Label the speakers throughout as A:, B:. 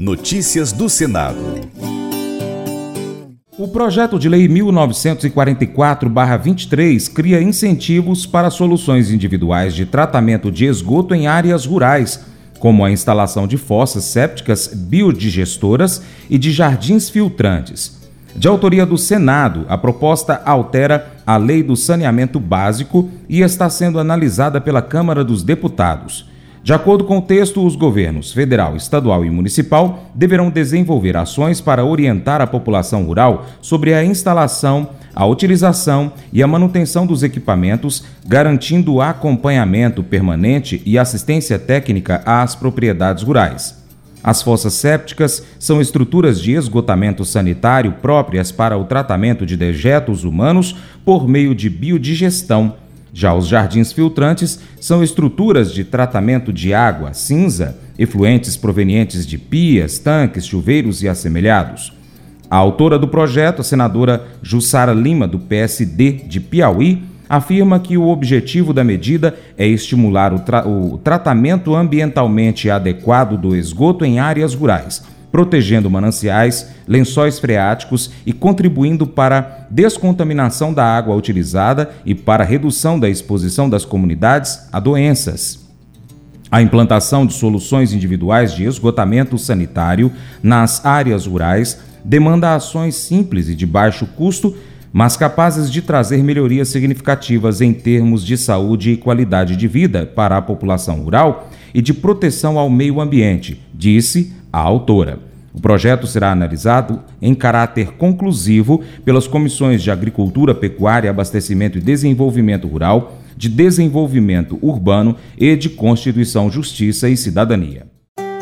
A: Notícias do Senado.
B: O projeto de lei 1944-23 cria incentivos para soluções individuais de tratamento de esgoto em áreas rurais, como a instalação de fossas sépticas biodigestoras e de jardins filtrantes. De autoria do Senado, a proposta altera a Lei do Saneamento Básico e está sendo analisada pela Câmara dos Deputados. De acordo com o texto, os governos federal, estadual e municipal deverão desenvolver ações para orientar a população rural sobre a instalação, a utilização e a manutenção dos equipamentos, garantindo acompanhamento permanente e assistência técnica às propriedades rurais. As fossas sépticas são estruturas de esgotamento sanitário próprias para o tratamento de dejetos humanos por meio de biodigestão já os jardins filtrantes são estruturas de tratamento de água cinza, efluentes provenientes de pias, tanques, chuveiros e assemelhados. A autora do projeto, a senadora Jussara Lima, do PSD de Piauí, afirma que o objetivo da medida é estimular o, tra o tratamento ambientalmente adequado do esgoto em áreas rurais protegendo mananciais, lençóis freáticos e contribuindo para descontaminação da água utilizada e para redução da exposição das comunidades a doenças. A implantação de soluções individuais de esgotamento sanitário nas áreas rurais demanda ações simples e de baixo custo, mas capazes de trazer melhorias significativas em termos de saúde e qualidade de vida para a população rural e de proteção ao meio ambiente, disse a autora. O projeto será analisado em caráter conclusivo pelas comissões de Agricultura, Pecuária, Abastecimento e Desenvolvimento Rural, de Desenvolvimento Urbano e de Constituição, Justiça e Cidadania.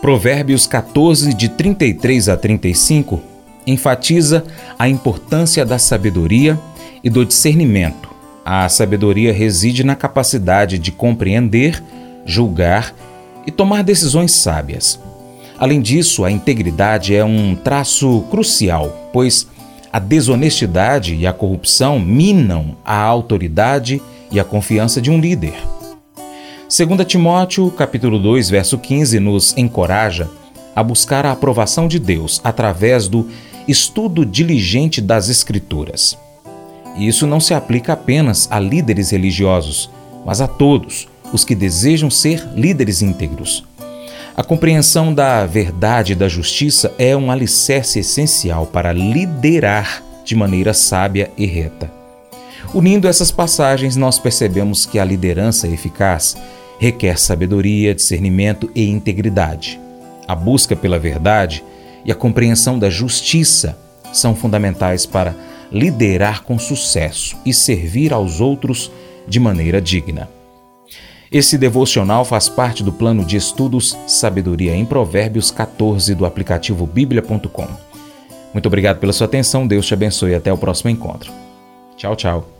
B: Provérbios 14, de 33 a 35, enfatiza a importância da sabedoria e do discernimento. A sabedoria reside na capacidade de compreender, julgar e tomar decisões sábias. Além disso, a integridade é um traço crucial, pois a desonestidade e a corrupção minam a autoridade e a confiança de um líder. 2 Timóteo, capítulo 2, verso 15, nos encoraja a buscar a aprovação de Deus através do estudo diligente das Escrituras. Isso não se aplica apenas a líderes religiosos, mas a todos os que desejam ser líderes íntegros. A compreensão da verdade e da justiça é um alicerce essencial para liderar de maneira sábia e reta. Unindo essas passagens, nós percebemos que a liderança eficaz requer sabedoria, discernimento e integridade. A busca pela verdade e a compreensão da justiça são fundamentais para liderar com sucesso e servir aos outros de maneira digna. Esse devocional faz parte do plano de estudos Sabedoria em Provérbios 14 do aplicativo bíblia.com. Muito obrigado pela sua atenção, Deus te abençoe e até o próximo encontro. Tchau, tchau.